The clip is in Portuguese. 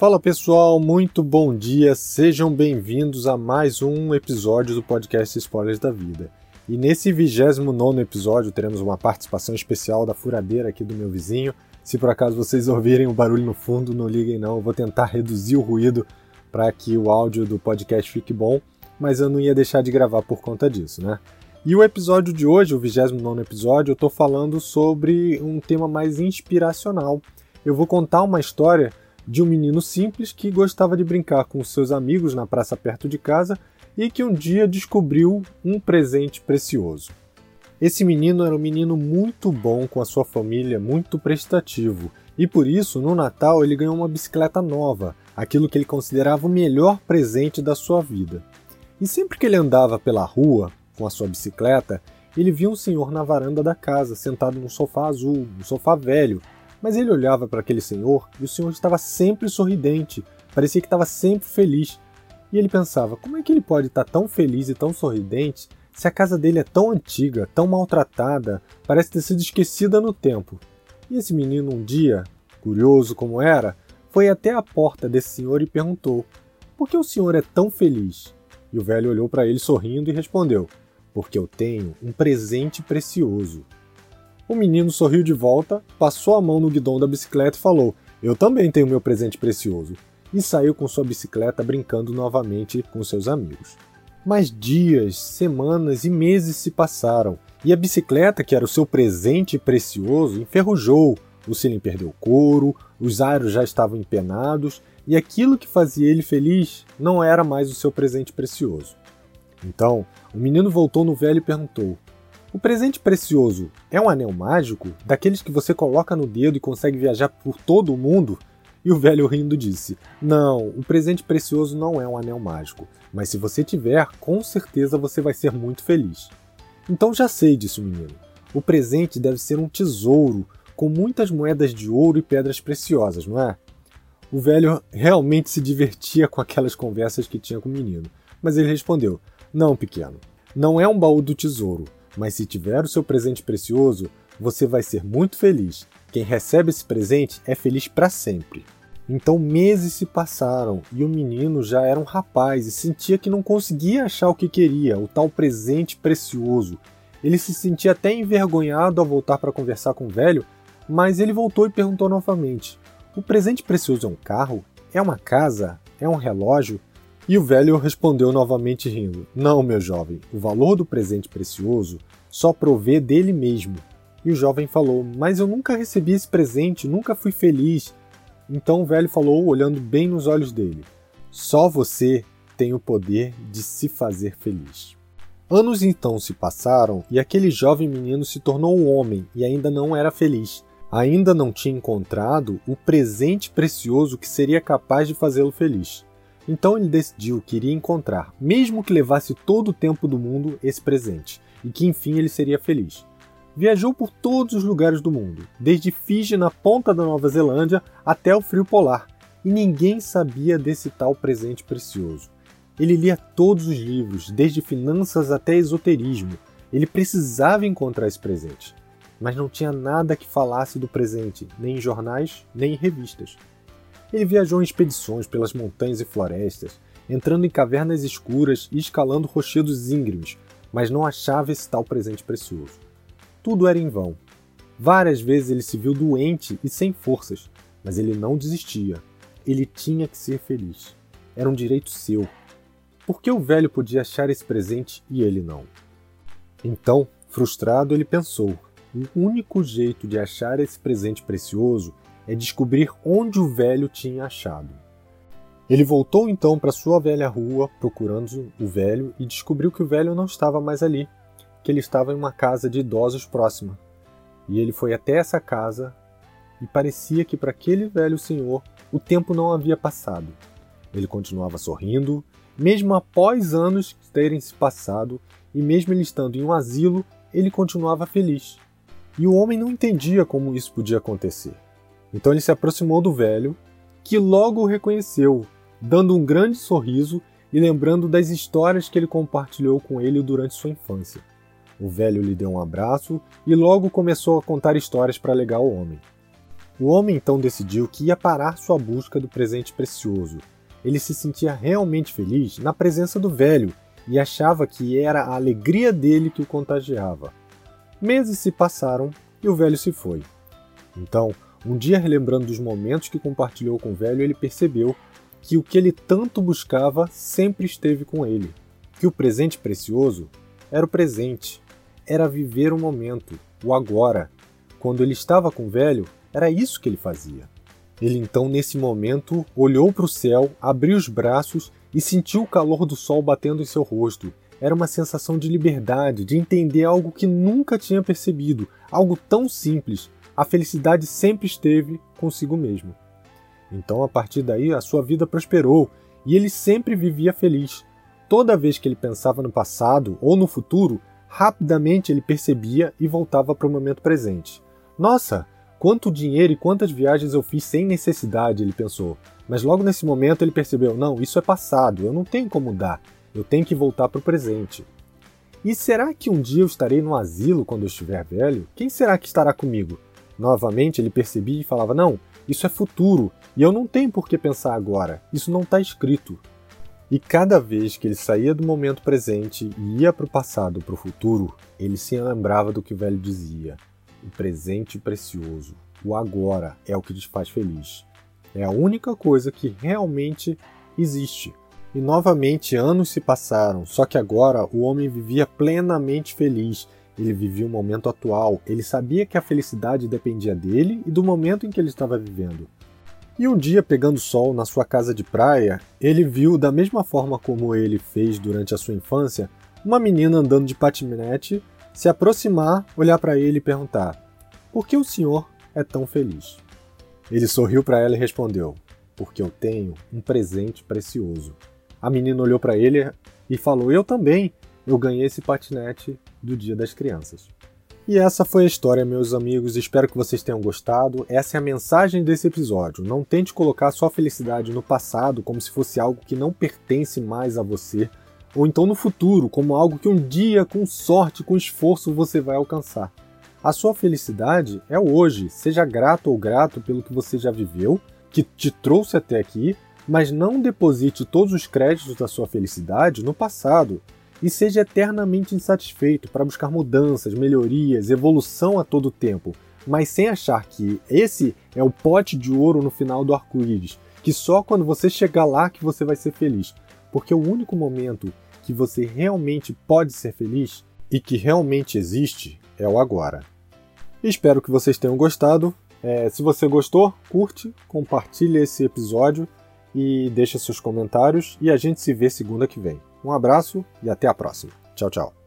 Fala pessoal, muito bom dia, sejam bem-vindos a mais um episódio do podcast Spoilers da Vida. E nesse 29 episódio teremos uma participação especial da furadeira aqui do meu vizinho. Se por acaso vocês ouvirem o barulho no fundo, não liguem não, eu vou tentar reduzir o ruído para que o áudio do podcast fique bom, mas eu não ia deixar de gravar por conta disso, né? E o episódio de hoje, o 29 episódio, eu estou falando sobre um tema mais inspiracional. Eu vou contar uma história de um menino simples que gostava de brincar com seus amigos na praça perto de casa e que um dia descobriu um presente precioso. Esse menino era um menino muito bom com a sua família, muito prestativo, e por isso, no Natal, ele ganhou uma bicicleta nova, aquilo que ele considerava o melhor presente da sua vida. E sempre que ele andava pela rua com a sua bicicleta, ele via um senhor na varanda da casa, sentado num sofá azul, um sofá velho, mas ele olhava para aquele senhor e o senhor estava sempre sorridente, parecia que estava sempre feliz. E ele pensava: como é que ele pode estar tão feliz e tão sorridente se a casa dele é tão antiga, tão maltratada, parece ter sido esquecida no tempo? E esse menino, um dia, curioso como era, foi até a porta desse senhor e perguntou: Por que o senhor é tão feliz? E o velho olhou para ele sorrindo e respondeu: Porque eu tenho um presente precioso. O menino sorriu de volta, passou a mão no guidão da bicicleta e falou: Eu também tenho meu presente precioso. E saiu com sua bicicleta brincando novamente com seus amigos. Mas dias, semanas e meses se passaram, e a bicicleta, que era o seu presente precioso, enferrujou, o cilindro perdeu couro, os aros já estavam empenados, e aquilo que fazia ele feliz não era mais o seu presente precioso. Então, o menino voltou no velho e perguntou: o presente precioso é um anel mágico, daqueles que você coloca no dedo e consegue viajar por todo o mundo? E o velho rindo disse: Não, o presente precioso não é um anel mágico, mas se você tiver, com certeza você vai ser muito feliz. Então já sei, disse o menino. O presente deve ser um tesouro com muitas moedas de ouro e pedras preciosas, não é? O velho realmente se divertia com aquelas conversas que tinha com o menino, mas ele respondeu: Não, pequeno, não é um baú do tesouro mas se tiver o seu presente precioso, você vai ser muito feliz. Quem recebe esse presente é feliz para sempre. Então meses se passaram e o menino já era um rapaz e sentia que não conseguia achar o que queria, o tal presente precioso. Ele se sentia até envergonhado ao voltar para conversar com o velho, mas ele voltou e perguntou novamente: O presente precioso é um carro? É uma casa? É um relógio? E o velho respondeu novamente rindo: Não, meu jovem, o valor do presente precioso só provê dele mesmo. E o jovem falou: Mas eu nunca recebi esse presente, nunca fui feliz. Então o velho falou, olhando bem nos olhos dele: Só você tem o poder de se fazer feliz. Anos então se passaram e aquele jovem menino se tornou um homem e ainda não era feliz. Ainda não tinha encontrado o presente precioso que seria capaz de fazê-lo feliz. Então ele decidiu que iria encontrar, mesmo que levasse todo o tempo do mundo, esse presente, e que enfim ele seria feliz. Viajou por todos os lugares do mundo, desde Fiji na ponta da Nova Zelândia até o frio polar, e ninguém sabia desse tal presente precioso. Ele lia todos os livros, desde finanças até esoterismo. Ele precisava encontrar esse presente, mas não tinha nada que falasse do presente, nem em jornais, nem em revistas. Ele viajou em expedições pelas montanhas e florestas, entrando em cavernas escuras e escalando rochedos íngremes, mas não achava esse tal presente precioso. Tudo era em vão. Várias vezes ele se viu doente e sem forças, mas ele não desistia. Ele tinha que ser feliz. Era um direito seu. Por que o velho podia achar esse presente e ele não? Então, frustrado, ele pensou: o único jeito de achar esse presente precioso é descobrir onde o velho tinha achado. Ele voltou então para sua velha rua procurando o velho e descobriu que o velho não estava mais ali, que ele estava em uma casa de idosos próxima. E ele foi até essa casa e parecia que para aquele velho senhor o tempo não havia passado. Ele continuava sorrindo, mesmo após anos terem se passado, e mesmo ele estando em um asilo, ele continuava feliz. E o homem não entendia como isso podia acontecer. Então ele se aproximou do velho, que logo o reconheceu, dando um grande sorriso e lembrando das histórias que ele compartilhou com ele durante sua infância. O velho lhe deu um abraço e logo começou a contar histórias para alegar o homem. O homem então decidiu que ia parar sua busca do presente precioso. Ele se sentia realmente feliz na presença do velho e achava que era a alegria dele que o contagiava. Meses se passaram e o velho se foi. Então, um dia relembrando dos momentos que compartilhou com o velho, ele percebeu que o que ele tanto buscava sempre esteve com ele. Que o presente precioso era o presente, era viver o momento, o agora. Quando ele estava com o velho, era isso que ele fazia. Ele então, nesse momento, olhou para o céu, abriu os braços e sentiu o calor do sol batendo em seu rosto. Era uma sensação de liberdade, de entender algo que nunca tinha percebido, algo tão simples. A felicidade sempre esteve consigo mesmo. Então, a partir daí, a sua vida prosperou e ele sempre vivia feliz. Toda vez que ele pensava no passado ou no futuro, rapidamente ele percebia e voltava para o momento presente. Nossa, Quanto dinheiro e quantas viagens eu fiz sem necessidade, ele pensou. Mas logo nesse momento ele percebeu: não, isso é passado, eu não tenho como mudar, eu tenho que voltar para o presente. E será que um dia eu estarei no asilo quando eu estiver velho? Quem será que estará comigo? Novamente ele percebia e falava: não, isso é futuro e eu não tenho por que pensar agora, isso não está escrito. E cada vez que ele saía do momento presente e ia para o passado, para o futuro, ele se lembrava do que o velho dizia: o presente precioso, o agora é o que te faz feliz. É a única coisa que realmente existe. E novamente anos se passaram, só que agora o homem vivia plenamente feliz. Ele vivia o momento atual, ele sabia que a felicidade dependia dele e do momento em que ele estava vivendo. E um dia, pegando sol na sua casa de praia, ele viu, da mesma forma como ele fez durante a sua infância, uma menina andando de patinete se aproximar, olhar para ele e perguntar: Por que o senhor é tão feliz? Ele sorriu para ela e respondeu: Porque eu tenho um presente precioso. A menina olhou para ele e falou: Eu também. Eu ganhei esse patinete do Dia das Crianças. E essa foi a história, meus amigos. Espero que vocês tenham gostado. Essa é a mensagem desse episódio. Não tente colocar sua felicidade no passado como se fosse algo que não pertence mais a você, ou então no futuro, como algo que um dia, com sorte, com esforço, você vai alcançar. A sua felicidade é hoje. Seja grato ou grato pelo que você já viveu, que te trouxe até aqui, mas não deposite todos os créditos da sua felicidade no passado. E seja eternamente insatisfeito para buscar mudanças, melhorias, evolução a todo tempo, mas sem achar que esse é o pote de ouro no final do arco-íris, que só quando você chegar lá que você vai ser feliz porque o único momento que você realmente pode ser feliz e que realmente existe é o agora. Espero que vocês tenham gostado. É, se você gostou, curte, compartilhe esse episódio e deixa seus comentários e a gente se vê segunda que vem. Um abraço e até a próxima. Tchau, tchau.